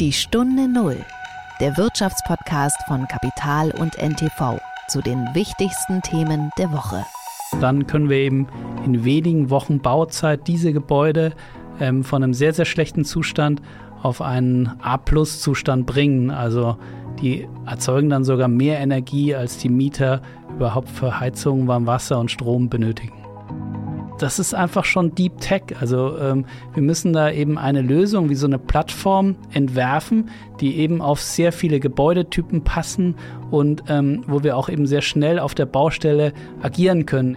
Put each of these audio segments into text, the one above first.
Die Stunde Null, der Wirtschaftspodcast von Kapital und NTV zu den wichtigsten Themen der Woche. Dann können wir eben in wenigen Wochen Bauzeit diese Gebäude ähm, von einem sehr, sehr schlechten Zustand auf einen A-Plus-Zustand bringen. Also die erzeugen dann sogar mehr Energie, als die Mieter überhaupt für Heizung, Warmwasser und Strom benötigen das ist einfach schon Deep Tech. Also ähm, wir müssen da eben eine Lösung wie so eine Plattform entwerfen, die eben auf sehr viele Gebäudetypen passen und ähm, wo wir auch eben sehr schnell auf der Baustelle agieren können.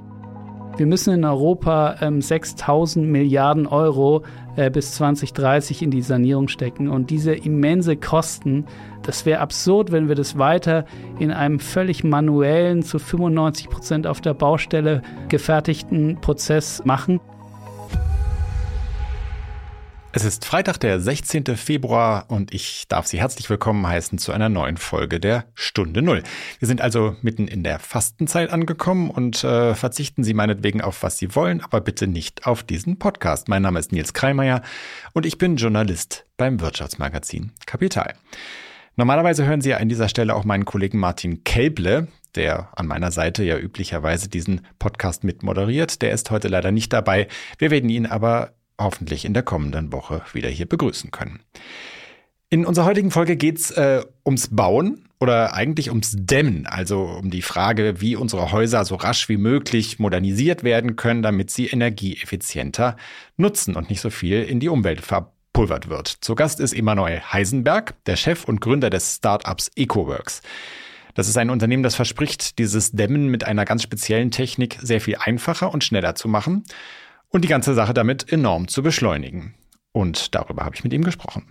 Wir müssen in Europa ähm, 6000 Milliarden Euro äh, bis 2030 in die Sanierung stecken. Und diese immense Kosten, das wäre absurd, wenn wir das weiter in einem völlig manuellen, zu 95 Prozent auf der Baustelle gefertigten Prozess machen. Es ist Freitag, der 16. Februar und ich darf Sie herzlich willkommen heißen zu einer neuen Folge der Stunde Null. Wir sind also mitten in der Fastenzeit angekommen und äh, verzichten Sie meinetwegen auf was Sie wollen, aber bitte nicht auf diesen Podcast. Mein Name ist Nils Kreimeier und ich bin Journalist beim Wirtschaftsmagazin Kapital. Normalerweise hören Sie ja an dieser Stelle auch meinen Kollegen Martin Kelble, der an meiner Seite ja üblicherweise diesen Podcast mit moderiert. Der ist heute leider nicht dabei. Wir werden ihn aber hoffentlich in der kommenden Woche wieder hier begrüßen können. In unserer heutigen Folge geht's äh, ums Bauen oder eigentlich ums Dämmen, also um die Frage, wie unsere Häuser so rasch wie möglich modernisiert werden können, damit sie energieeffizienter nutzen und nicht so viel in die Umwelt verpulvert wird. Zu Gast ist Emanuel Heisenberg, der Chef und Gründer des Startups EcoWorks. Das ist ein Unternehmen, das verspricht, dieses Dämmen mit einer ganz speziellen Technik sehr viel einfacher und schneller zu machen und die ganze Sache damit enorm zu beschleunigen. Und darüber habe ich mit ihm gesprochen.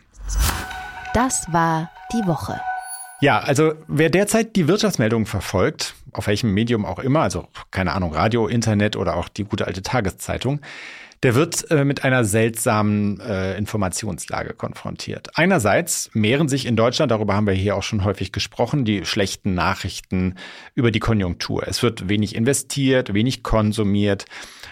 Das war die Woche. Ja, also wer derzeit die Wirtschaftsmeldungen verfolgt, auf welchem Medium auch immer, also keine Ahnung, Radio, Internet oder auch die gute alte Tageszeitung, der wird äh, mit einer seltsamen äh, Informationslage konfrontiert. Einerseits mehren sich in Deutschland, darüber haben wir hier auch schon häufig gesprochen, die schlechten Nachrichten über die Konjunktur. Es wird wenig investiert, wenig konsumiert.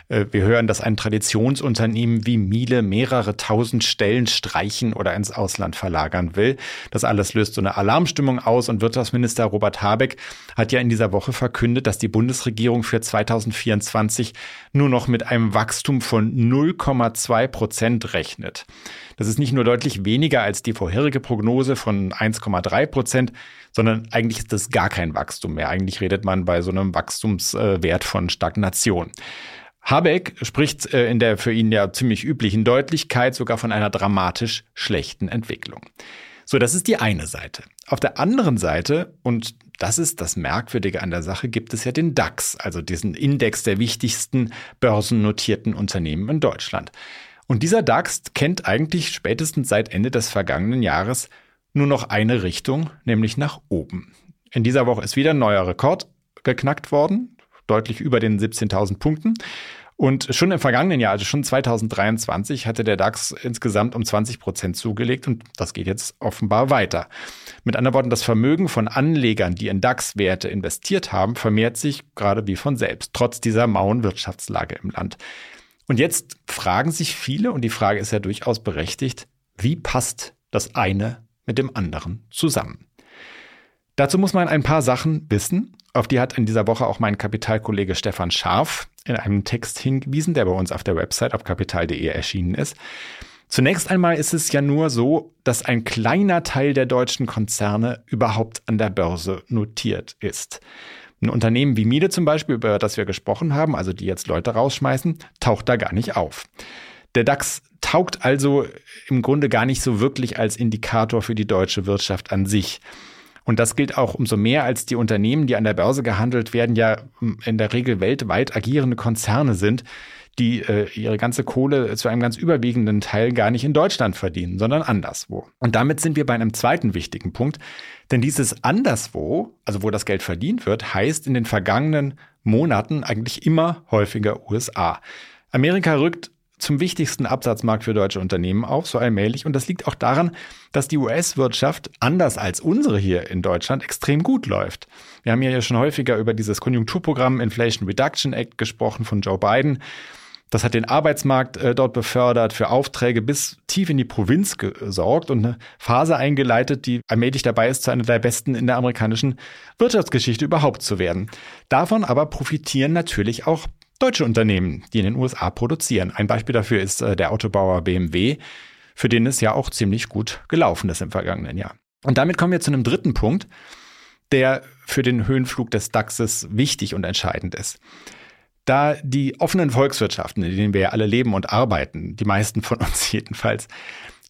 Äh, wir hören, dass ein Traditionsunternehmen wie Miele mehrere tausend Stellen streichen oder ins Ausland verlagern will. Das alles löst so eine Alarmstimmung aus und Wirtschaftsminister Robert Habeck hat ja in dieser Woche verkündet, dass die Bundesregierung für 2024 nur noch mit einem Wachstum von 0,2 Prozent rechnet. Das ist nicht nur deutlich weniger als die vorherige Prognose von 1,3 Prozent, sondern eigentlich ist das gar kein Wachstum mehr. Eigentlich redet man bei so einem Wachstumswert von Stagnation. Habeck spricht äh, in der für ihn ja ziemlich üblichen Deutlichkeit sogar von einer dramatisch schlechten Entwicklung. So, das ist die eine Seite. Auf der anderen Seite, und das ist das Merkwürdige an der Sache, gibt es ja den DAX, also diesen Index der wichtigsten börsennotierten Unternehmen in Deutschland. Und dieser DAX kennt eigentlich spätestens seit Ende des vergangenen Jahres nur noch eine Richtung, nämlich nach oben. In dieser Woche ist wieder ein neuer Rekord geknackt worden deutlich über den 17.000 Punkten. Und schon im vergangenen Jahr, also schon 2023, hatte der DAX insgesamt um 20 Prozent zugelegt und das geht jetzt offenbar weiter. Mit anderen Worten, das Vermögen von Anlegern, die in DAX-Werte investiert haben, vermehrt sich gerade wie von selbst, trotz dieser mauen Wirtschaftslage im Land. Und jetzt fragen sich viele, und die Frage ist ja durchaus berechtigt, wie passt das eine mit dem anderen zusammen? Dazu muss man ein paar Sachen wissen auf die hat in dieser Woche auch mein Kapitalkollege Stefan Scharf in einem Text hingewiesen, der bei uns auf der Website auf kapital.de erschienen ist. Zunächst einmal ist es ja nur so, dass ein kleiner Teil der deutschen Konzerne überhaupt an der Börse notiert ist. Ein Unternehmen wie Miele zum Beispiel, über das wir gesprochen haben, also die jetzt Leute rausschmeißen, taucht da gar nicht auf. Der DAX taugt also im Grunde gar nicht so wirklich als Indikator für die deutsche Wirtschaft an sich. Und das gilt auch umso mehr, als die Unternehmen, die an der Börse gehandelt werden, ja in der Regel weltweit agierende Konzerne sind, die äh, ihre ganze Kohle zu einem ganz überwiegenden Teil gar nicht in Deutschland verdienen, sondern anderswo. Und damit sind wir bei einem zweiten wichtigen Punkt, denn dieses anderswo, also wo das Geld verdient wird, heißt in den vergangenen Monaten eigentlich immer häufiger USA. Amerika rückt zum wichtigsten Absatzmarkt für deutsche Unternehmen auf, so allmählich. Und das liegt auch daran, dass die US-Wirtschaft anders als unsere hier in Deutschland extrem gut läuft. Wir haben ja schon häufiger über dieses Konjunkturprogramm Inflation Reduction Act gesprochen von Joe Biden Das hat den Arbeitsmarkt äh, dort befördert, für Aufträge bis tief in die Provinz gesorgt und eine Phase eingeleitet, die allmählich dabei ist, zu einer der besten in der amerikanischen Wirtschaftsgeschichte überhaupt zu werden. Davon aber profitieren natürlich auch deutsche Unternehmen, die in den USA produzieren. Ein Beispiel dafür ist äh, der Autobauer BMW, für den es ja auch ziemlich gut gelaufen ist im vergangenen Jahr. Und damit kommen wir zu einem dritten Punkt, der für den Höhenflug des DAXes wichtig und entscheidend ist. Da die offenen Volkswirtschaften, in denen wir ja alle leben und arbeiten, die meisten von uns jedenfalls,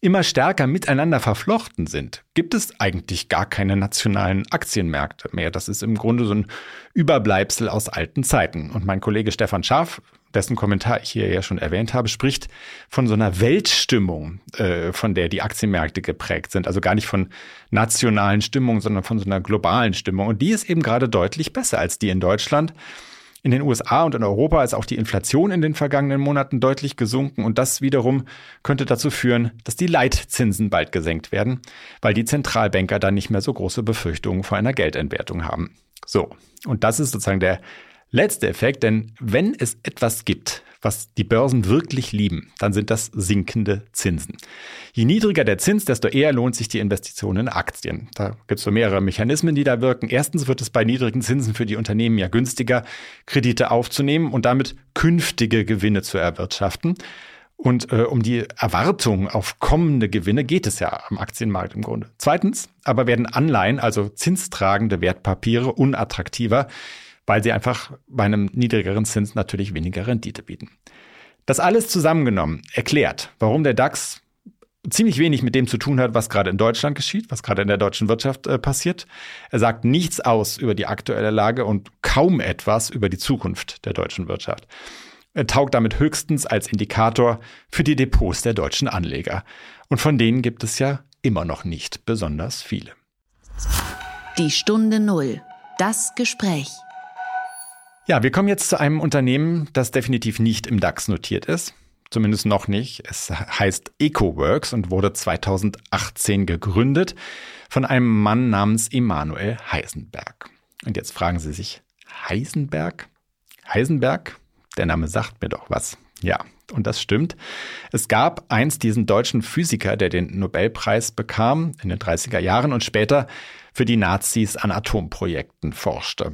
immer stärker miteinander verflochten sind, gibt es eigentlich gar keine nationalen Aktienmärkte mehr. Das ist im Grunde so ein Überbleibsel aus alten Zeiten. Und mein Kollege Stefan Schaaf, dessen Kommentar ich hier ja schon erwähnt habe, spricht von so einer Weltstimmung, äh, von der die Aktienmärkte geprägt sind. Also gar nicht von nationalen Stimmungen, sondern von so einer globalen Stimmung. Und die ist eben gerade deutlich besser als die in Deutschland. In den USA und in Europa ist auch die Inflation in den vergangenen Monaten deutlich gesunken und das wiederum könnte dazu führen, dass die Leitzinsen bald gesenkt werden, weil die Zentralbanker dann nicht mehr so große Befürchtungen vor einer Geldentwertung haben. So, und das ist sozusagen der letzte Effekt, denn wenn es etwas gibt, was die Börsen wirklich lieben, dann sind das sinkende Zinsen. Je niedriger der Zins, desto eher lohnt sich die Investition in Aktien. Da gibt es so mehrere Mechanismen, die da wirken. Erstens wird es bei niedrigen Zinsen für die Unternehmen ja günstiger, Kredite aufzunehmen und damit künftige Gewinne zu erwirtschaften. Und äh, um die Erwartung auf kommende Gewinne geht es ja am Aktienmarkt im Grunde. Zweitens aber werden Anleihen, also zinstragende Wertpapiere, unattraktiver, weil sie einfach bei einem niedrigeren Zins natürlich weniger Rendite bieten. Das alles zusammengenommen erklärt, warum der DAX ziemlich wenig mit dem zu tun hat, was gerade in Deutschland geschieht, was gerade in der deutschen Wirtschaft äh, passiert. Er sagt nichts aus über die aktuelle Lage und kaum etwas über die Zukunft der deutschen Wirtschaft. Er taugt damit höchstens als Indikator für die Depots der deutschen Anleger. Und von denen gibt es ja immer noch nicht besonders viele. Die Stunde Null. Das Gespräch. Ja, wir kommen jetzt zu einem Unternehmen, das definitiv nicht im DAX notiert ist. Zumindest noch nicht. Es heißt EcoWorks und wurde 2018 gegründet von einem Mann namens Emanuel Heisenberg. Und jetzt fragen Sie sich, Heisenberg? Heisenberg? Der Name sagt mir doch was. Ja, und das stimmt. Es gab einst diesen deutschen Physiker, der den Nobelpreis bekam in den 30er Jahren und später für die Nazis an Atomprojekten forschte.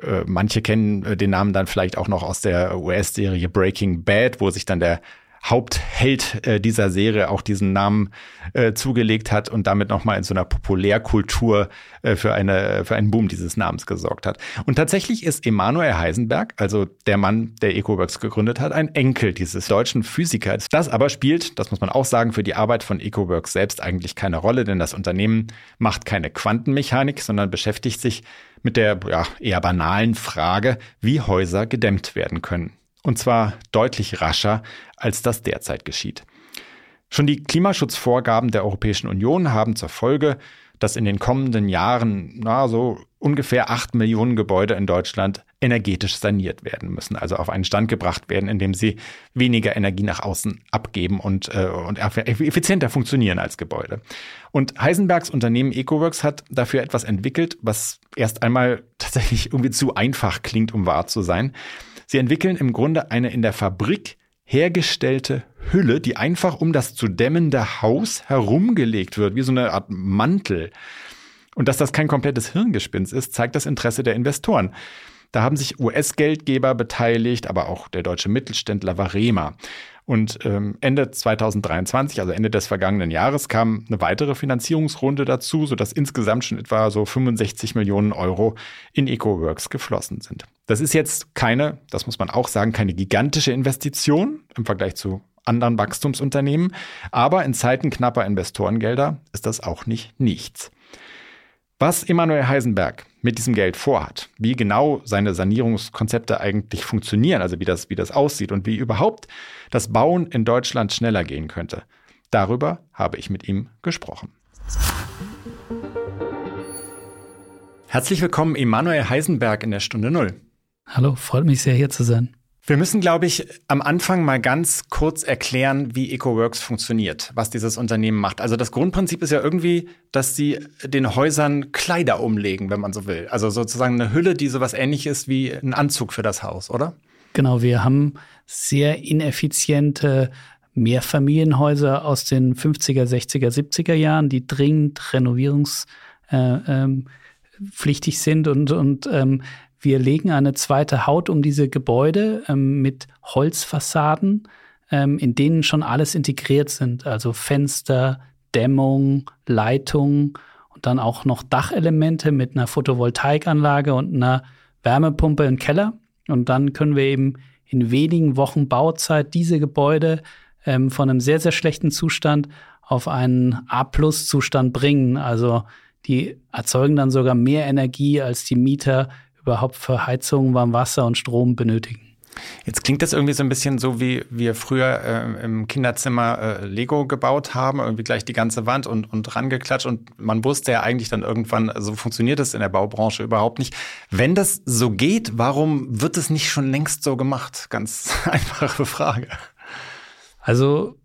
Äh, manche kennen äh, den Namen dann vielleicht auch noch aus der US-Serie Breaking Bad, wo sich dann der Hauptheld äh, dieser Serie auch diesen Namen äh, zugelegt hat und damit nochmal in so einer Populärkultur äh, für, eine, für einen Boom dieses Namens gesorgt hat. Und tatsächlich ist Emanuel Heisenberg, also der Mann, der EcoWorks gegründet hat, ein Enkel dieses deutschen Physikers. Das aber spielt, das muss man auch sagen, für die Arbeit von EcoWorks selbst eigentlich keine Rolle, denn das Unternehmen macht keine Quantenmechanik, sondern beschäftigt sich mit der ja, eher banalen Frage, wie Häuser gedämmt werden können. Und zwar deutlich rascher, als das derzeit geschieht. Schon die Klimaschutzvorgaben der Europäischen Union haben zur Folge, dass in den kommenden Jahren na, so ungefähr acht Millionen Gebäude in Deutschland energetisch saniert werden müssen, also auf einen Stand gebracht werden, in dem sie weniger Energie nach außen abgeben und, äh, und effizienter funktionieren als Gebäude. Und Heisenbergs Unternehmen EcoWorks hat dafür etwas entwickelt, was erst einmal tatsächlich irgendwie zu einfach klingt, um wahr zu sein. Sie entwickeln im Grunde eine in der Fabrik hergestellte Hülle, die einfach um das zu dämmende Haus herumgelegt wird, wie so eine Art Mantel. Und dass das kein komplettes Hirngespinst ist, zeigt das Interesse der Investoren. Da haben sich US-Geldgeber beteiligt, aber auch der deutsche Mittelständler Varema. Und ähm, Ende 2023, also Ende des vergangenen Jahres, kam eine weitere Finanzierungsrunde dazu, sodass insgesamt schon etwa so 65 Millionen Euro in EcoWorks geflossen sind. Das ist jetzt keine, das muss man auch sagen, keine gigantische Investition im Vergleich zu anderen Wachstumsunternehmen, aber in Zeiten knapper Investorengelder ist das auch nicht nichts. Was Emanuel Heisenberg mit diesem Geld vorhat, wie genau seine Sanierungskonzepte eigentlich funktionieren, also wie das, wie das aussieht und wie überhaupt das Bauen in Deutschland schneller gehen könnte, darüber habe ich mit ihm gesprochen. Herzlich willkommen, Emanuel Heisenberg in der Stunde Null. Hallo, freut mich sehr, hier zu sein. Wir müssen, glaube ich, am Anfang mal ganz kurz erklären, wie EcoWorks funktioniert, was dieses Unternehmen macht. Also das Grundprinzip ist ja irgendwie, dass sie den Häusern Kleider umlegen, wenn man so will. Also sozusagen eine Hülle, die sowas ähnliches wie ein Anzug für das Haus, oder? Genau, wir haben sehr ineffiziente Mehrfamilienhäuser aus den 50er, 60er, 70er Jahren, die dringend renovierungspflichtig äh, ähm, sind und, und ähm, wir legen eine zweite Haut um diese Gebäude ähm, mit Holzfassaden, ähm, in denen schon alles integriert sind, also Fenster, Dämmung, Leitung und dann auch noch Dachelemente mit einer Photovoltaikanlage und einer Wärmepumpe im Keller. Und dann können wir eben in wenigen Wochen Bauzeit diese Gebäude ähm, von einem sehr, sehr schlechten Zustand auf einen A-Plus-Zustand bringen. Also die erzeugen dann sogar mehr Energie, als die Mieter überhaupt für Heizung, Warmwasser und Strom benötigen. Jetzt klingt das irgendwie so ein bisschen so, wie wir früher äh, im Kinderzimmer äh, Lego gebaut haben, irgendwie gleich die ganze Wand und, und rangeklatscht. Und man wusste ja eigentlich dann irgendwann, so funktioniert das in der Baubranche überhaupt nicht. Wenn das so geht, warum wird es nicht schon längst so gemacht? Ganz einfache Frage. Also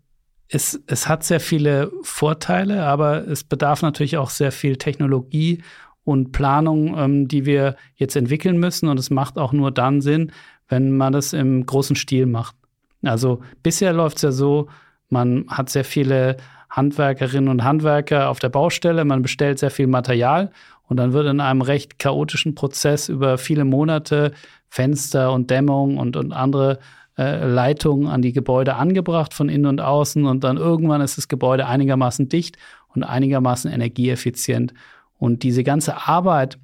es, es hat sehr viele Vorteile, aber es bedarf natürlich auch sehr viel Technologie und Planung, ähm, die wir jetzt entwickeln müssen. Und es macht auch nur dann Sinn, wenn man das im großen Stil macht. Also bisher läuft es ja so, man hat sehr viele Handwerkerinnen und Handwerker auf der Baustelle, man bestellt sehr viel Material und dann wird in einem recht chaotischen Prozess über viele Monate Fenster und Dämmung und, und andere äh, Leitungen an die Gebäude angebracht von innen und außen und dann irgendwann ist das Gebäude einigermaßen dicht und einigermaßen energieeffizient. Und diese ganze Arbeit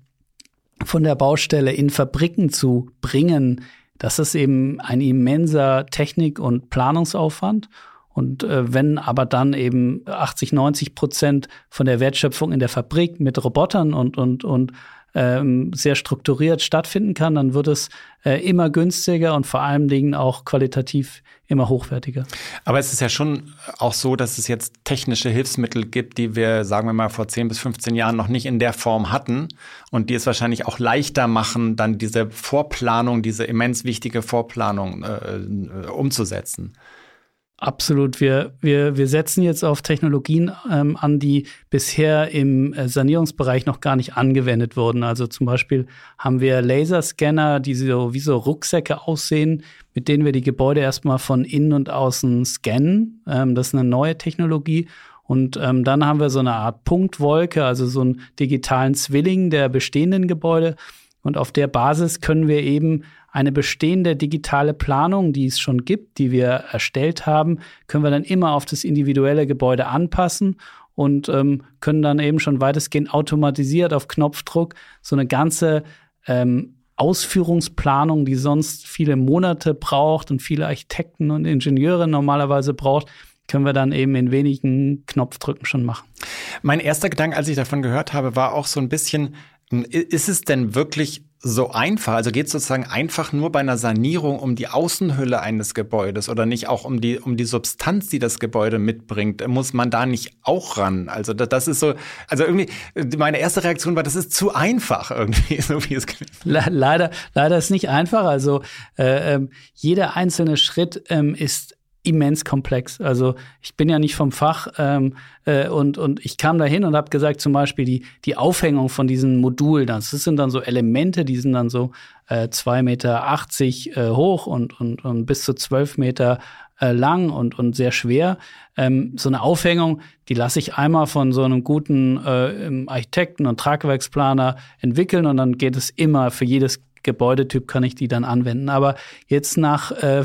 von der Baustelle in Fabriken zu bringen, das ist eben ein immenser Technik- und Planungsaufwand. Und äh, wenn aber dann eben 80, 90 Prozent von der Wertschöpfung in der Fabrik mit Robotern und, und, und ähm, sehr strukturiert stattfinden kann, dann wird es äh, immer günstiger und vor allen Dingen auch qualitativ immer hochwertiger. Aber es ist ja schon auch so, dass es jetzt technische Hilfsmittel gibt, die wir, sagen wir mal, vor 10 bis 15 Jahren noch nicht in der Form hatten und die es wahrscheinlich auch leichter machen, dann diese Vorplanung, diese immens wichtige Vorplanung äh, äh umzusetzen. Absolut. Wir, wir, wir setzen jetzt auf Technologien ähm, an, die bisher im äh, Sanierungsbereich noch gar nicht angewendet wurden. Also zum Beispiel haben wir Laserscanner, die so wie so Rucksäcke aussehen, mit denen wir die Gebäude erstmal von innen und außen scannen. Ähm, das ist eine neue Technologie. Und ähm, dann haben wir so eine Art Punktwolke, also so einen digitalen Zwilling der bestehenden Gebäude. Und auf der Basis können wir eben eine bestehende digitale Planung, die es schon gibt, die wir erstellt haben, können wir dann immer auf das individuelle Gebäude anpassen und ähm, können dann eben schon weitestgehend automatisiert auf Knopfdruck so eine ganze ähm, Ausführungsplanung, die sonst viele Monate braucht und viele Architekten und Ingenieure normalerweise braucht, können wir dann eben in wenigen Knopfdrücken schon machen. Mein erster Gedanke, als ich davon gehört habe, war auch so ein bisschen, ist es denn wirklich so einfach? Also geht es sozusagen einfach nur bei einer Sanierung um die Außenhülle eines Gebäudes oder nicht auch um die, um die Substanz, die das Gebäude mitbringt? Muss man da nicht auch ran? Also das, das ist so, also irgendwie, meine erste Reaktion war, das ist zu einfach irgendwie, so wie es klingt. Leider, leider ist nicht einfach. Also äh, ähm, jeder einzelne Schritt ähm, ist immens komplex. Also ich bin ja nicht vom Fach ähm, äh, und, und ich kam da hin und habe gesagt, zum Beispiel die, die Aufhängung von diesen Modulen, das sind dann so Elemente, die sind dann so äh, 2,80 Meter äh, hoch und, und, und bis zu 12 Meter äh, lang und, und sehr schwer. Ähm, so eine Aufhängung, die lasse ich einmal von so einem guten äh, Architekten und Tragwerksplaner entwickeln und dann geht es immer für jedes Gebäudetyp kann ich die dann anwenden. Aber jetzt nach äh,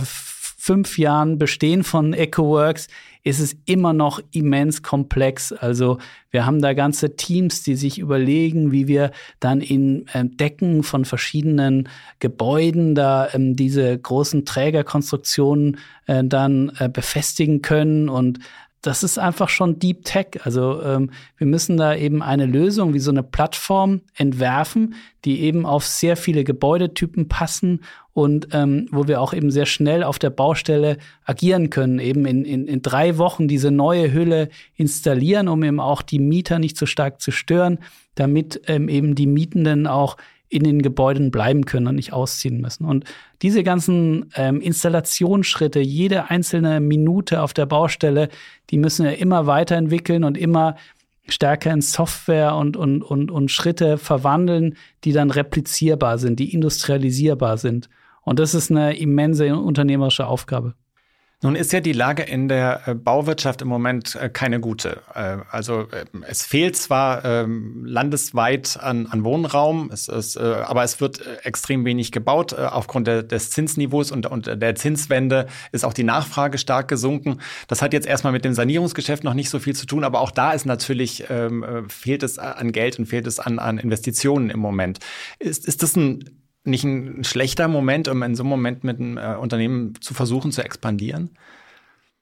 fünf Jahren Bestehen von EcoWorks ist es immer noch immens komplex. Also wir haben da ganze Teams, die sich überlegen, wie wir dann in äh, Decken von verschiedenen Gebäuden da ähm, diese großen Trägerkonstruktionen äh, dann äh, befestigen können und das ist einfach schon Deep Tech. Also ähm, wir müssen da eben eine Lösung wie so eine Plattform entwerfen, die eben auf sehr viele Gebäudetypen passen und ähm, wo wir auch eben sehr schnell auf der Baustelle agieren können, eben in, in, in drei Wochen diese neue Hülle installieren, um eben auch die Mieter nicht so stark zu stören, damit ähm, eben die Mietenden auch in den Gebäuden bleiben können und nicht ausziehen müssen. Und diese ganzen ähm, Installationsschritte, jede einzelne Minute auf der Baustelle, die müssen wir immer weiterentwickeln und immer stärker in Software und, und, und, und Schritte verwandeln, die dann replizierbar sind, die industrialisierbar sind. Und das ist eine immense unternehmerische Aufgabe. Nun ist ja die Lage in der äh, Bauwirtschaft im Moment äh, keine gute. Äh, also es fehlt zwar ähm, landesweit an, an Wohnraum, es ist, aber es wird extrem wenig gebaut. Aufgrund des Zinsniveaus und, und der Zinswende ist auch die Nachfrage stark gesunken. Das hat jetzt erstmal mit dem Sanierungsgeschäft noch nicht so viel zu tun, aber auch da ist natürlich, ähm, fehlt es an Geld und fehlt es an, an Investitionen im Moment. Ist, ist das ein nicht ein schlechter Moment, um in so einem Moment mit einem äh, Unternehmen zu versuchen zu expandieren?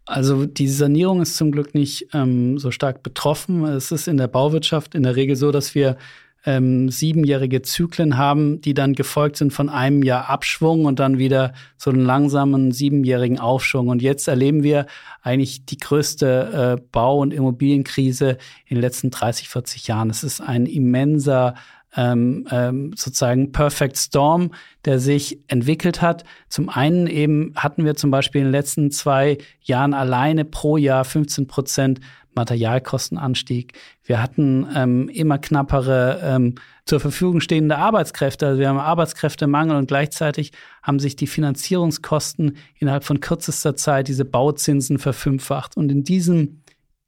Also die Sanierung ist zum Glück nicht ähm, so stark betroffen. Es ist in der Bauwirtschaft in der Regel so, dass wir ähm, siebenjährige Zyklen haben, die dann gefolgt sind von einem Jahr Abschwung und dann wieder so einen langsamen siebenjährigen Aufschwung. Und jetzt erleben wir eigentlich die größte äh, Bau- und Immobilienkrise in den letzten 30, 40 Jahren. Es ist ein immenser ähm, ähm, sozusagen Perfect Storm, der sich entwickelt hat. Zum einen eben hatten wir zum Beispiel in den letzten zwei Jahren alleine pro Jahr 15 Prozent Materialkostenanstieg. Wir hatten ähm, immer knappere ähm, zur Verfügung stehende Arbeitskräfte. Also wir haben Arbeitskräftemangel und gleichzeitig haben sich die Finanzierungskosten innerhalb von kürzester Zeit diese Bauzinsen verfünffacht. Und in diesem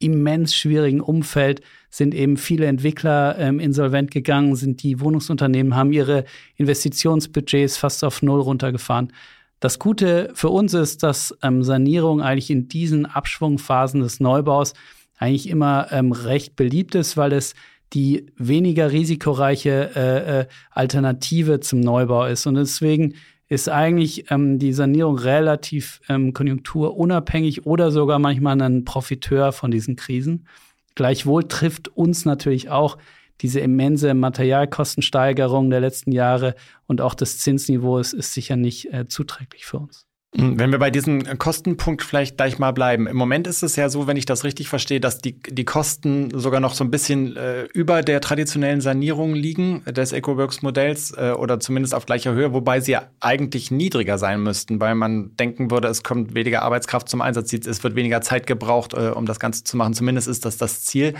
immens schwierigen Umfeld sind eben viele Entwickler ähm, insolvent gegangen, sind die Wohnungsunternehmen, haben ihre Investitionsbudgets fast auf Null runtergefahren. Das Gute für uns ist, dass ähm, Sanierung eigentlich in diesen Abschwungphasen des Neubaus eigentlich immer ähm, recht beliebt ist, weil es die weniger risikoreiche äh, äh, Alternative zum Neubau ist. Und deswegen ist eigentlich ähm, die Sanierung relativ ähm, konjunkturunabhängig oder sogar manchmal ein Profiteur von diesen Krisen. Gleichwohl trifft uns natürlich auch diese immense Materialkostensteigerung der letzten Jahre und auch das Zinsniveau ist, ist sicher nicht äh, zuträglich für uns. Hm, wenn wir bei diesem Kostenpunkt vielleicht gleich mal bleiben. Im Moment ist es ja so, wenn ich das richtig verstehe, dass die, die Kosten sogar noch so ein bisschen äh, über der traditionellen Sanierung liegen des EcoWorks-Modells äh, oder zumindest auf gleicher Höhe, wobei sie ja eigentlich niedriger sein müssten, weil man denken würde, es kommt weniger Arbeitskraft zum Einsatz, es wird weniger Zeit gebraucht, äh, um das Ganze zu machen. Zumindest ist das das Ziel.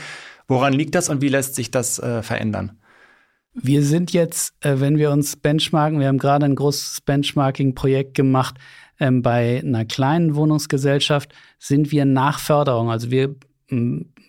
Woran liegt das und wie lässt sich das äh, verändern? Wir sind jetzt, äh, wenn wir uns benchmarken, wir haben gerade ein großes Benchmarking-Projekt gemacht, ähm, bei einer kleinen Wohnungsgesellschaft sind wir nach Förderung. Also wir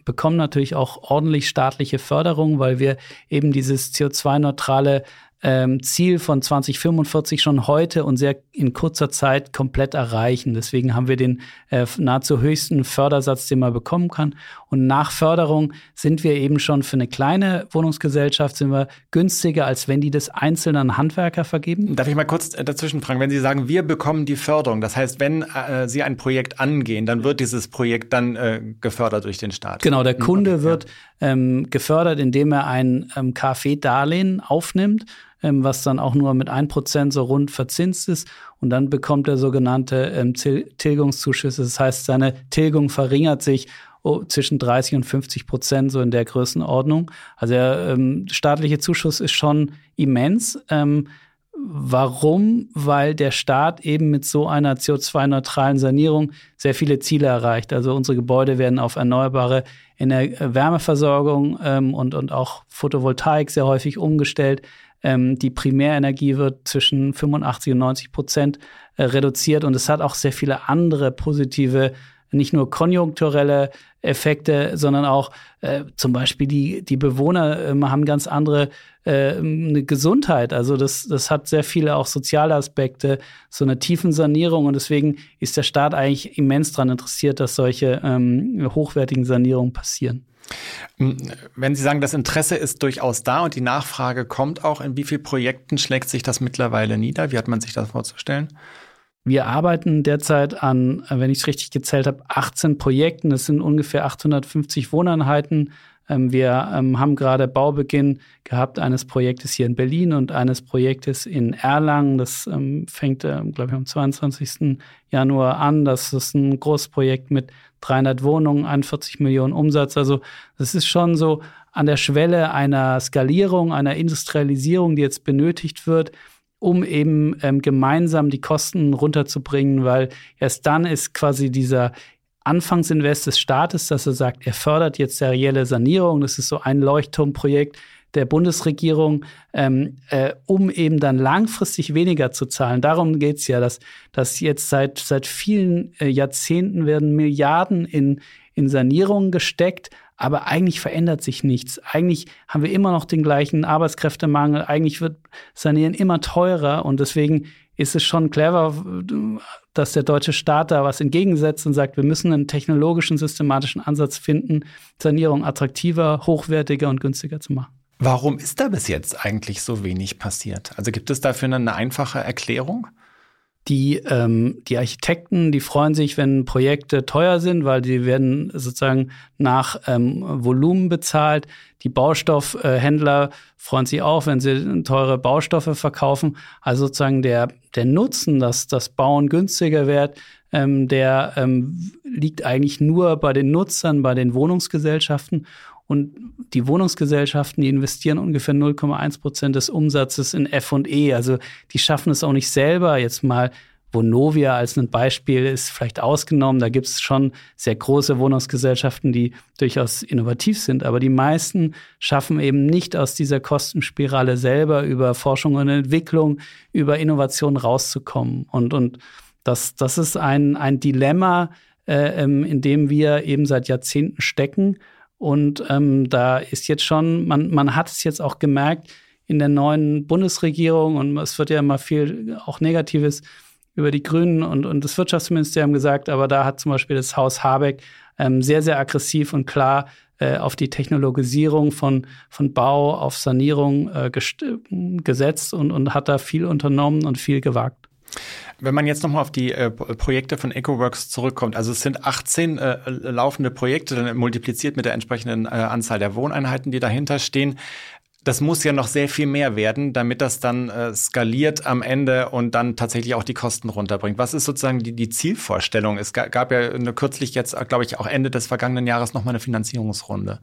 bekommen natürlich auch ordentlich staatliche Förderung, weil wir eben dieses CO2-neutrale ähm, Ziel von 2045 schon heute und sehr in kurzer Zeit komplett erreichen. Deswegen haben wir den äh, nahezu höchsten Fördersatz, den man bekommen kann. Und nach Förderung sind wir eben schon für eine kleine Wohnungsgesellschaft sind wir günstiger, als wenn die das einzeln an Handwerker vergeben. Darf ich mal kurz äh, dazwischen fragen, wenn Sie sagen, wir bekommen die Förderung, das heißt, wenn äh, Sie ein Projekt angehen, dann wird dieses Projekt dann äh, gefördert durch den Staat. Genau, der Kunde okay, wird ähm, gefördert, indem er ein ähm, KfW-Darlehen aufnimmt ähm, was dann auch nur mit 1% so rund verzinst ist. Und dann bekommt er sogenannte ähm, Tilgungszuschüsse. Das heißt, seine Tilgung verringert sich oh, zwischen 30 und 50 Prozent, so in der Größenordnung. Also der ähm, staatliche Zuschuss ist schon immens. Warum? Weil der Staat eben mit so einer CO2-neutralen Sanierung sehr viele Ziele erreicht. Also unsere Gebäude werden auf erneuerbare Ener Wärmeversorgung ähm, und, und auch Photovoltaik sehr häufig umgestellt. Ähm, die Primärenergie wird zwischen 85 und 90 Prozent äh, reduziert und es hat auch sehr viele andere positive nicht nur konjunkturelle Effekte, sondern auch äh, zum Beispiel die, die Bewohner äh, haben ganz andere äh, eine Gesundheit. Also das, das hat sehr viele auch soziale Aspekte, so eine tiefen Sanierung. Und deswegen ist der Staat eigentlich immens daran interessiert, dass solche ähm, hochwertigen Sanierungen passieren. Hm, wenn Sie sagen, das Interesse ist durchaus da und die Nachfrage kommt auch, in wie vielen Projekten schlägt sich das mittlerweile nieder? Wie hat man sich das vorzustellen? Wir arbeiten derzeit an, wenn ich es richtig gezählt habe, 18 Projekten. Das sind ungefähr 850 Wohneinheiten. Ähm, wir ähm, haben gerade Baubeginn gehabt eines Projektes hier in Berlin und eines Projektes in Erlangen. Das ähm, fängt, glaube ich, am 22. Januar an. Das ist ein großes Projekt mit 300 Wohnungen, 41 Millionen Umsatz. Also das ist schon so an der Schwelle einer Skalierung, einer Industrialisierung, die jetzt benötigt wird um eben ähm, gemeinsam die Kosten runterzubringen, weil erst dann ist quasi dieser Anfangsinvest des Staates, dass er sagt, er fördert jetzt serielle Sanierung. Das ist so ein Leuchtturmprojekt. der Bundesregierung, ähm, äh, um eben dann langfristig weniger zu zahlen. Darum geht's ja, dass, dass jetzt seit, seit vielen äh, Jahrzehnten werden Milliarden in, in Sanierungen gesteckt, aber eigentlich verändert sich nichts. Eigentlich haben wir immer noch den gleichen Arbeitskräftemangel. Eigentlich wird Sanieren immer teurer und deswegen ist es schon clever, dass der deutsche Staat da was entgegensetzt und sagt, wir müssen einen technologischen, systematischen Ansatz finden, Sanierung attraktiver, hochwertiger und günstiger zu machen. Warum ist da bis jetzt eigentlich so wenig passiert? Also gibt es dafür eine einfache Erklärung? Die, ähm, die Architekten, die freuen sich, wenn Projekte teuer sind, weil die werden sozusagen nach ähm, Volumen bezahlt. Die Baustoffhändler freuen sich auch, wenn sie teure Baustoffe verkaufen. Also sozusagen der, der Nutzen, dass das Bauen günstiger wird, ähm, der ähm, liegt eigentlich nur bei den Nutzern, bei den Wohnungsgesellschaften. Und die Wohnungsgesellschaften, die investieren ungefähr 0,1 Prozent des Umsatzes in F&E. Also die schaffen es auch nicht selber. Jetzt mal Vonovia als ein Beispiel ist vielleicht ausgenommen. Da gibt es schon sehr große Wohnungsgesellschaften, die durchaus innovativ sind. Aber die meisten schaffen eben nicht aus dieser Kostenspirale selber über Forschung und Entwicklung, über Innovation rauszukommen. Und, und das, das ist ein, ein Dilemma, äh, ähm, in dem wir eben seit Jahrzehnten stecken. Und ähm, da ist jetzt schon, man, man hat es jetzt auch gemerkt in der neuen Bundesregierung und es wird ja immer viel auch Negatives über die Grünen und, und das Wirtschaftsministerium gesagt, aber da hat zum Beispiel das Haus Habeck ähm, sehr, sehr aggressiv und klar äh, auf die Technologisierung von, von Bau, auf Sanierung äh, gesetzt und, und hat da viel unternommen und viel gewagt. Wenn man jetzt nochmal auf die äh, Projekte von EcoWorks zurückkommt, also es sind 18 äh, laufende Projekte, dann multipliziert mit der entsprechenden äh, Anzahl der Wohneinheiten, die dahinter stehen. Das muss ja noch sehr viel mehr werden, damit das dann äh, skaliert am Ende und dann tatsächlich auch die Kosten runterbringt. Was ist sozusagen die, die Zielvorstellung? Es gab ja eine, kürzlich jetzt, glaube ich, auch Ende des vergangenen Jahres nochmal eine Finanzierungsrunde.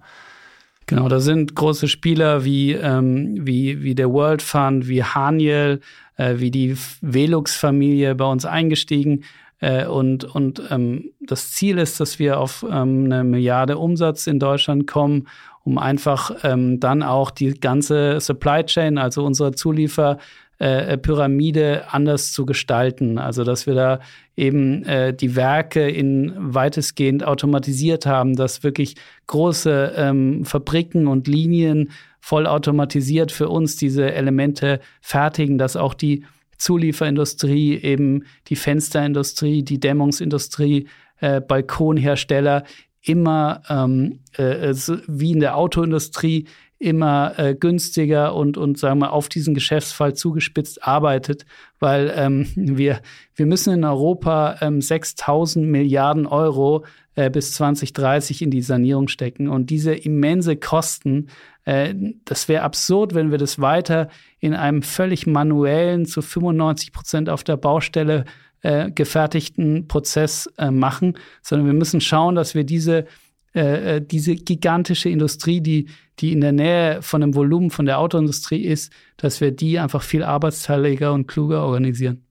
Genau, da sind große Spieler wie, ähm, wie, wie der World Fund, wie Haniel, äh, wie die Velux-Familie bei uns eingestiegen. Äh, und und ähm, das Ziel ist, dass wir auf ähm, eine Milliarde Umsatz in Deutschland kommen, um einfach ähm, dann auch die ganze Supply Chain, also unsere Zuliefer, äh, Pyramide anders zu gestalten. Also dass wir da eben äh, die Werke in weitestgehend automatisiert haben, dass wirklich große ähm, Fabriken und Linien vollautomatisiert für uns diese Elemente fertigen, dass auch die Zulieferindustrie, eben die Fensterindustrie, die Dämmungsindustrie, äh, Balkonhersteller immer ähm, äh, wie in der Autoindustrie immer äh, günstiger und, und sagen wir auf diesen Geschäftsfall zugespitzt arbeitet, weil ähm, wir, wir müssen in Europa ähm, 6000 Milliarden Euro äh, bis 2030 in die Sanierung stecken. Und diese immense Kosten, äh, das wäre absurd, wenn wir das weiter in einem völlig manuellen, zu 95 Prozent auf der Baustelle äh, gefertigten Prozess äh, machen, sondern wir müssen schauen, dass wir diese äh, äh, diese gigantische Industrie, die, die in der Nähe von dem Volumen von der Autoindustrie ist, dass wir die einfach viel arbeitsteiliger und kluger organisieren.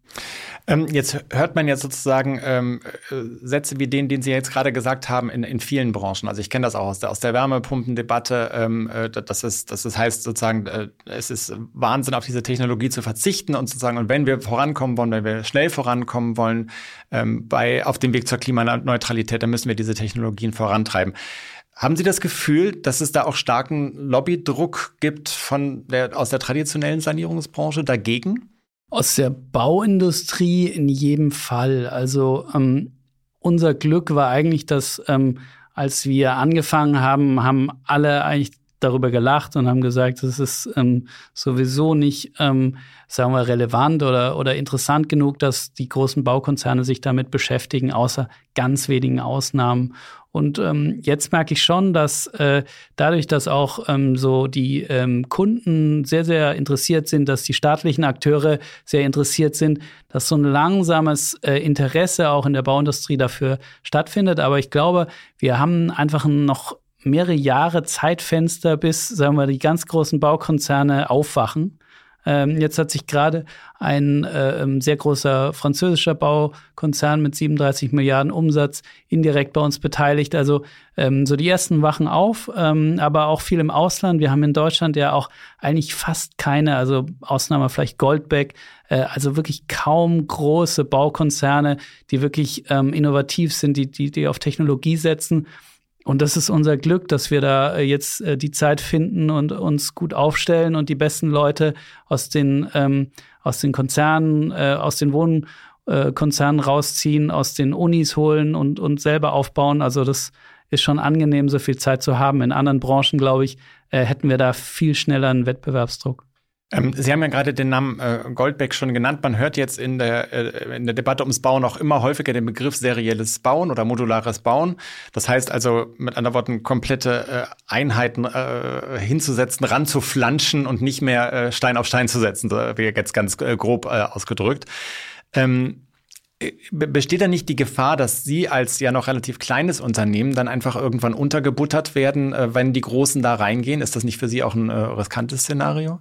Ähm, jetzt hört man ja sozusagen ähm, äh, Sätze wie den, den Sie jetzt gerade gesagt haben, in, in vielen Branchen. Also ich kenne das auch aus der, aus der Wärmepumpendebatte. Ähm, äh, das, ist, das ist, heißt sozusagen, äh, es ist Wahnsinn, auf diese Technologie zu verzichten und sozusagen, und wenn wir vorankommen wollen, wenn wir schnell vorankommen wollen, ähm, bei, auf dem Weg zur Klimaneutralität, dann müssen wir diese Technologien vorantreiben. Haben Sie das Gefühl, dass es da auch starken Lobbydruck gibt von der, aus der traditionellen Sanierungsbranche dagegen? Aus der Bauindustrie in jedem Fall. Also ähm, unser Glück war eigentlich, dass ähm, als wir angefangen haben, haben alle eigentlich darüber gelacht und haben gesagt, es ist ähm, sowieso nicht, ähm, sagen wir, relevant oder, oder interessant genug, dass die großen Baukonzerne sich damit beschäftigen, außer ganz wenigen Ausnahmen. Und ähm, jetzt merke ich schon, dass äh, dadurch, dass auch ähm, so die ähm, Kunden sehr, sehr interessiert sind, dass die staatlichen Akteure sehr interessiert sind, dass so ein langsames äh, Interesse auch in der Bauindustrie dafür stattfindet. Aber ich glaube, wir haben einfach noch mehrere Jahre Zeitfenster, bis, sagen wir, die ganz großen Baukonzerne aufwachen Ähm, jetzt hat sich gerade ein äh, ähm, sehr großer französischer Baukonzern mit 37 Milliarden Umsatz indirekt bei uns beteiligt. Also ähm, so die ersten wachen auf, ähm, aber auch viel im Ausland. Wir haben in Deutschland ja auch eigentlich fast keine, also Ausnahme vielleicht Goldbeck, äh, also wirklich kaum große Baukonzerne, die wirklich ähm, innovativ sind, die, die, die auf Technologie setzen. Und das ist unser Glück, dass wir da äh, jetzt äh, die Zeit finden und uns gut aufstellen und die besten Leute aus den, ähm, aus den Konzernen, äh, aus den Wohnkonzernen rausziehen, aus den Unis holen und, und selber aufbauen. Also das ist schon angenehm, so viel Zeit zu haben. In anderen Branchen, glaube ich, äh, hätten wir da viel schneller einen Wettbewerbsdruck. Ähm, Sie haben ja gerade den Namen äh, Goldbeck schon genannt. Man hört jetzt in der, äh, in der Debatte ums Bauen auch immer häufiger den Begriff serielles Bauen oder modulares Bauen. Das heißt also mit anderen Worten komplette äh, Einheiten hinzusetzen, ranzuflanschen und nicht mehr Stein auf Stein zu setzen, wie jetzt ganz grob ausgedrückt. Ähm, Besteht da nicht die Gefahr, dass Sie als ja noch relativ kleines Unternehmen dann einfach irgendwann untergebuttert werden, wenn die Großen da reingehen? Ist das nicht für Sie auch ein riskantes Szenario?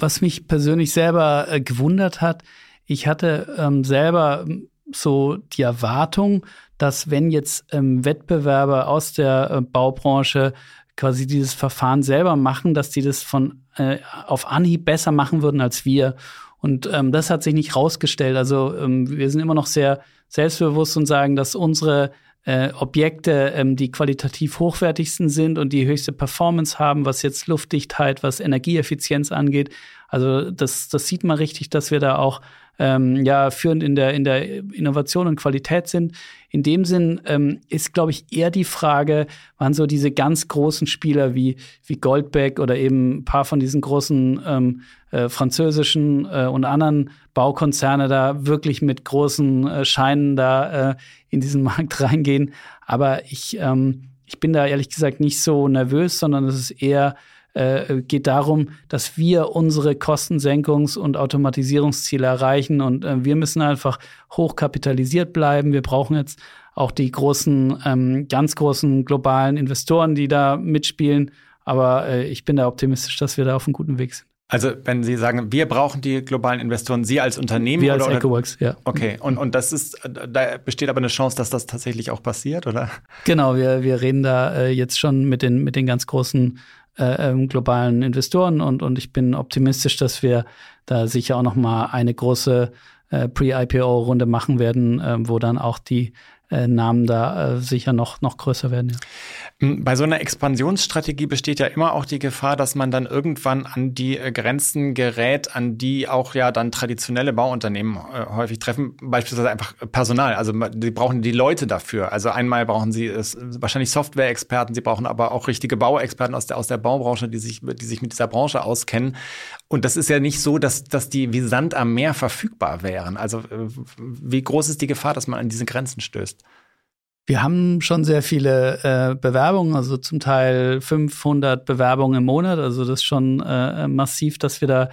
Was mich persönlich selber äh, gewundert hat, ich hatte ähm, selber so die Erwartung, dass wenn jetzt ähm, Wettbewerber aus der äh, Baubranche quasi dieses Verfahren selber machen, dass die das von äh, auf Anhieb besser machen würden als wir. Und ähm, das hat sich nicht rausgestellt. Also ähm, wir sind immer noch sehr selbstbewusst und sagen, dass unsere äh, Objekte, ähm, die qualitativ hochwertigsten sind und die höchste Performance haben, was jetzt Luftdichtheit, was Energieeffizienz angeht. Also das, das sieht man richtig, dass wir da auch ähm, ja führend in der in der Innovation und Qualität sind. In dem Sinn ähm, ist, glaube ich, eher die Frage, wann so diese ganz großen Spieler wie wie Goldbeck oder eben ein paar von diesen großen ähm, äh, französischen äh, und anderen Baukonzerne da wirklich mit großen äh, Scheinen da äh, in diesen Markt reingehen. Aber ich ähm, ich bin da ehrlich gesagt nicht so nervös, sondern es ist eher äh, geht darum, dass wir unsere Kostensenkungs- und Automatisierungsziele erreichen. Und äh, wir müssen einfach hochkapitalisiert bleiben. Wir brauchen jetzt auch die großen, ähm, ganz großen globalen Investoren, die da mitspielen. Aber äh, ich bin da optimistisch, dass wir da auf einem guten Weg sind. Also wenn Sie sagen, wir brauchen die globalen Investoren, Sie als Unternehmen wir als oder, EcoWorks, ja. Okay, und, und das ist, da besteht aber eine Chance, dass das tatsächlich auch passiert, oder? Genau, wir, wir reden da äh, jetzt schon mit den, mit den ganz großen äh, ähm, globalen Investoren und, und ich bin optimistisch, dass wir da sicher auch noch mal eine große äh, Pre-IPO-Runde machen werden, äh, wo dann auch die Namen da äh, sicher noch, noch größer werden. Ja. Hm, bei so einer Expansionsstrategie besteht ja immer auch die Gefahr, dass man dann irgendwann an die äh, Grenzen gerät, an die auch ja dann traditionelle Bauunternehmen äh, häufig treffen, beispielsweise einfach Personal. Also die brauchen die Leute dafür. Also einmal brauchen sie es, wahrscheinlich Software-Experten, sie brauchen aber auch richtige Bauexperten aus der, aus der Baubranche, die sich, die sich mit dieser Branche auskennen. Und das ist ja nicht so, dass, dass die wie Sand am Meer verfügbar wären. Also äh, wie groß ist die Gefahr, dass man an diese Grenzen stößt? Wir haben schon sehr viele äh, Bewerbungen, also zum Teil 500 Bewerbungen im Monat. Also das ist schon äh, massiv, dass wir da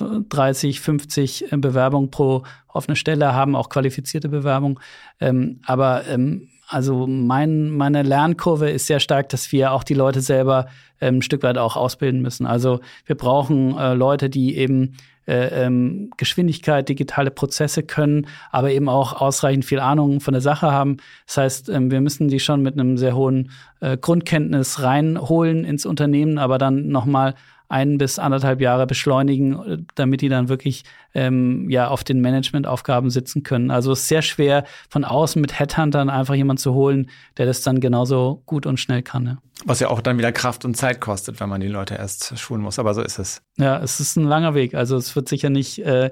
30, 50 äh, Bewerbungen pro offene Stelle haben, auch qualifizierte Bewerbungen. Ähm, aber ähm, also mein, meine Lernkurve ist sehr stark, dass wir auch die Leute selber ähm, ein Stück weit auch ausbilden müssen. Also wir brauchen äh, Leute, die eben äh, ähm, Geschwindigkeit, digitale Prozesse können, aber eben auch ausreichend viel Ahnung von der Sache haben. Das heißt, ähm, wir müssen die schon mit einem sehr hohen äh, Grundkenntnis reinholen ins Unternehmen, aber dann nochmal ein bis anderthalb Jahre beschleunigen, damit die dann wirklich ähm, ja auf den Managementaufgaben sitzen können. Also es ist sehr schwer, von außen mit Headhuntern einfach jemanden zu holen, der das dann genauso gut und schnell kann. Ja. Was ja auch dann wieder Kraft und Zeit kostet, wenn man die Leute erst schulen muss. Aber so ist es. Ja, es ist ein langer Weg. Also es wird sicher nicht äh,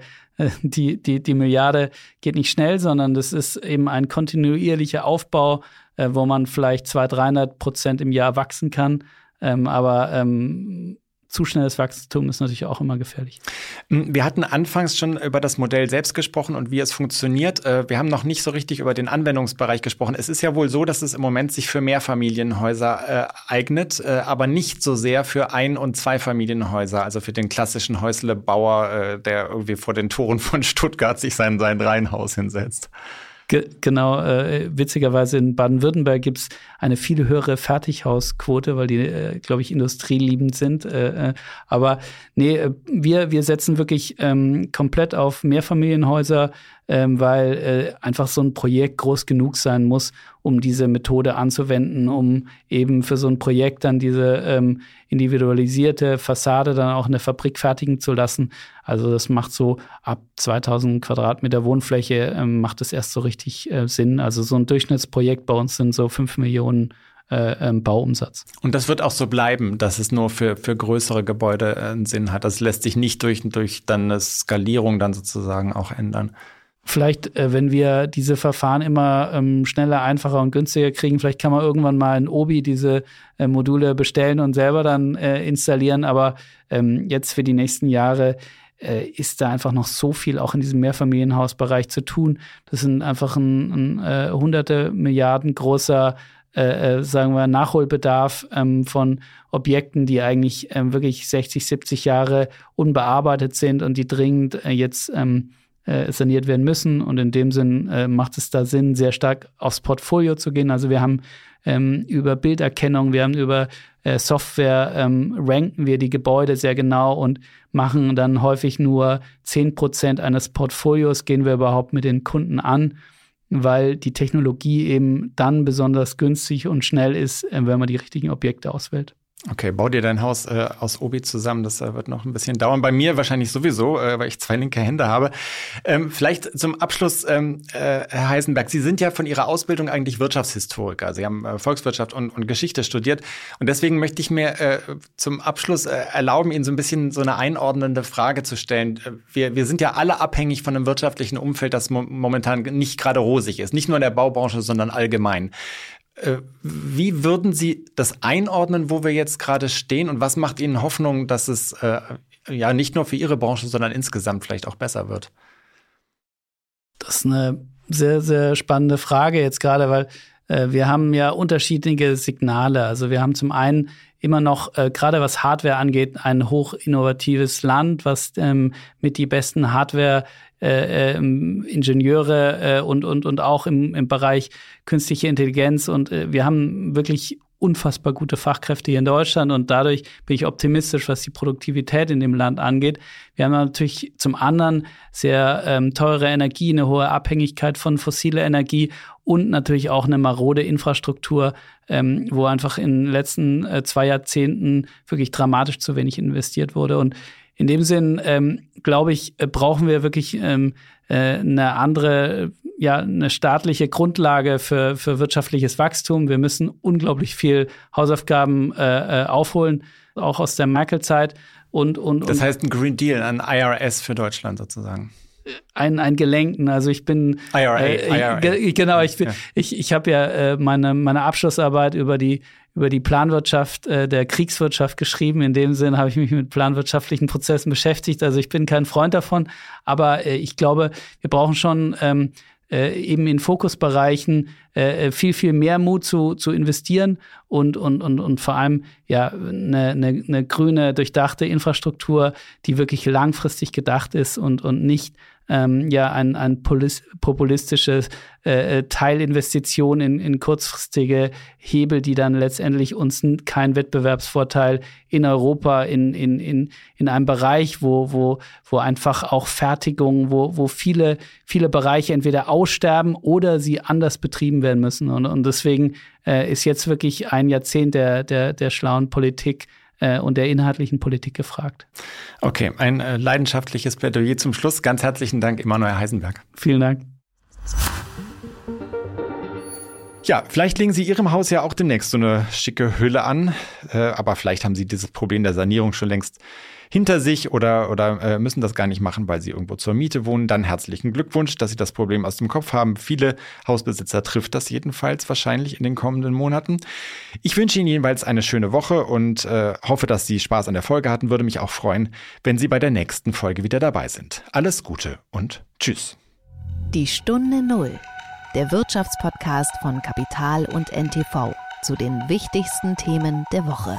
die, die, die Milliarde geht nicht schnell, sondern das ist eben ein kontinuierlicher Aufbau, äh, wo man vielleicht 200, 300 Prozent im Jahr wachsen kann. Ähm, aber ähm, zu schnelles Wachstum ist natürlich auch immer gefährlich. Mm, wir hatten anfangs schon über das Modell selbst gesprochen und wie es funktioniert. Äh, wir haben noch nicht so richtig über den Anwendungsbereich gesprochen. Es ist ja wohl so, dass es im Moment sich für Mehrfamilienhäuser äh, eignet, äh, aber nicht so sehr für Ein- und Zweifamilienhäuser, also für den klassischen Häuslebauer, äh, der irgendwie vor den Toren von Stuttgart sich sein, sein Reihenhaus hinsetzt. Ge genau, äh, witzigerweise in Baden-Württemberg gibt es eine viel höhere Fertighausquote, weil die, äh, glaube ich, industrieliebend sind. Äh, äh aber nee, äh, wir, wir setzen wirklich ähm, komplett auf Mehrfamilienhäuser, ähm, weil äh, einfach so ein Projekt groß genug sein muss, um diese Methode anzuwenden, um eben für so ein Projekt dann diese ähm, individualisierte Fassade dann auch in der Fabrik fertigen zu lassen. Also das macht so ab 2000 Quadratmeter Wohnfläche ähm, macht es erst so richtig äh, Sinn. Also so ein Durchschnittsprojekt bei uns sind so fünf Millionen äh, ähm, Bauumsatz. Und das wird auch so bleiben, dass es nur für, für größere Gebäude äh, einen Sinn hat. Das lässt sich nicht durch, durch dann eine Skalierung dann sozusagen auch ändern vielleicht, äh, wenn wir diese Verfahren immer ähm, schneller, einfacher und günstiger kriegen, vielleicht kann man irgendwann mal in Obi diese äh, Module bestellen und selber dann äh, installieren. Aber ähm, jetzt für die nächsten Jahre ist da einfach noch so viel auch in diesem Mehrfamilienhausbereich zu tun. Das sind einfach ein, ein hunderte Milliarden großer äh, sagen wir, Nachholbedarf ähm, von Objekten, die eigentlich ähm, wirklich 60, 70 Jahre unbearbeitet sind und die dringend äh, jetzt ähm, äh, saniert werden müssen. Und in dem Sinn äh, macht es da Sinn, sehr stark aufs Portfolio zu gehen. Also wir haben ähm, über Bilderkennung, wir haben über äh, Software, ähm, ranken wir die Gebäude sehr genau und machen dann häufig nur 10% eines Portfolios, gehen wir überhaupt mit den Kunden an, weil die Technologie eben dann besonders günstig und schnell ist, äh, wenn man die richtigen Objekte auswählt. Okay, bau dir dein Haus äh, aus Obi zusammen. Das äh, wird noch ein bisschen dauern. Bei mir wahrscheinlich sowieso, äh, weil ich zwei linke Hände habe. Ähm, vielleicht zum Abschluss, ähm, äh, Herr Heisenberg, Sie sind ja von Ihrer Ausbildung eigentlich Wirtschaftshistoriker. Sie haben äh, Volkswirtschaft und, und Geschichte studiert. Und deswegen möchte ich mir äh, zum Abschluss äh, erlauben, Ihnen so ein bisschen so eine einordnende Frage zu stellen. Äh, wir, wir sind ja alle abhängig von einem wirtschaftlichen Umfeld, das mo momentan nicht gerade rosig ist. Nicht nur in der Baubranche, sondern allgemein. Äh, wie würden Sie das einordnen, wo wir jetzt gerade stehen und was macht Ihnen Hoffnung, dass es äh, ja nicht nur für Ihre Branche, sondern insgesamt vielleicht auch besser wird? Das ist eine sehr, sehr spannende Frage jetzt gerade, weil äh, wir haben ja unterschiedliche Signale. Also wir haben zum einen immer noch, äh, gerade was Hardware angeht, ein hoch innovatives Land, was ähm, mit die besten Hardware äh, ähm, Ingenieure äh, und, und, und auch im, im Bereich künstliche Intelligenz. Und äh, wir haben wirklich unfassbar gute Fachkräfte hier in Deutschland und dadurch bin ich optimistisch, was die Produktivität in dem Land angeht. Wir haben natürlich zum anderen sehr ähm, teure Energie, eine hohe Abhängigkeit von fossiler Energie und natürlich auch eine marode Infrastruktur, ähm, wo einfach in den letzten äh, zwei Jahrzehnten wirklich dramatisch zu wenig investiert wurde. Und in dem Sinn, ähm, glaube ich, äh, brauchen wir wirklich ähm, äh, eine andere, ja, eine staatliche Grundlage für, für wirtschaftliches Wachstum. Wir müssen unglaublich viel Hausaufgaben äh, äh aufholen, auch aus der Merkel-Zeit. Und, und, das heißt ein Green Deal, ein IRS für Deutschland sozusagen ein, ein Gelenken. Also ich bin IRA, äh, IRA. genau, ich bin, ja. ich, ich habe ja äh, meine, meine Abschlussarbeit über die über die Planwirtschaft äh, der Kriegswirtschaft geschrieben. In dem Sinn habe ich mich mit planwirtschaftlichen Prozessen beschäftigt. Also ich bin kein Freund davon, aber äh, ich glaube, wir brauchen schon ähm, äh, eben in Fokusbereichen äh, viel, viel mehr Mut zu, zu investieren und, und, und, und vor allem ja eine, eine, eine grüne, durchdachte Infrastruktur, die wirklich langfristig gedacht ist und, und nicht ähm, ja ein, ein populistisches äh, äh, Teilinvestition in, in kurzfristige Hebel, die dann letztendlich uns keinen Wettbewerbsvorteil in Europa in, in, in, in einem Bereich, wo, wo, wo einfach auch Fertigung, wo, wo viele, viele Bereiche entweder aussterben oder sie anders betrieben werden müssen. Und, und deswegen äh, ist jetzt wirklich ein Jahrzehnt der, der, der schlauen Politik äh, und der inhaltlichen Politik gefragt. Okay, ein äh, leidenschaftliches Plädoyer zum Schluss. Ganz herzlichen Dank, Emanuel Heisenberg. Vielen Dank. Ja, vielleicht legen Sie Ihrem Haus ja auch demnächst so eine schicke Hülle an, äh, aber vielleicht haben Sie dieses Problem der Sanierung schon längst hinter sich oder, oder äh, müssen das gar nicht machen, weil sie irgendwo zur Miete wohnen, dann herzlichen Glückwunsch, dass sie das Problem aus dem Kopf haben. Viele Hausbesitzer trifft das jedenfalls wahrscheinlich in den kommenden Monaten. Ich wünsche Ihnen jedenfalls eine schöne Woche und äh, hoffe, dass Sie Spaß an der Folge hatten. Würde mich auch freuen, wenn Sie bei der nächsten Folge wieder dabei sind. Alles Gute und Tschüss. Die Stunde Null, der Wirtschaftspodcast von Kapital und NTV zu den wichtigsten Themen der Woche.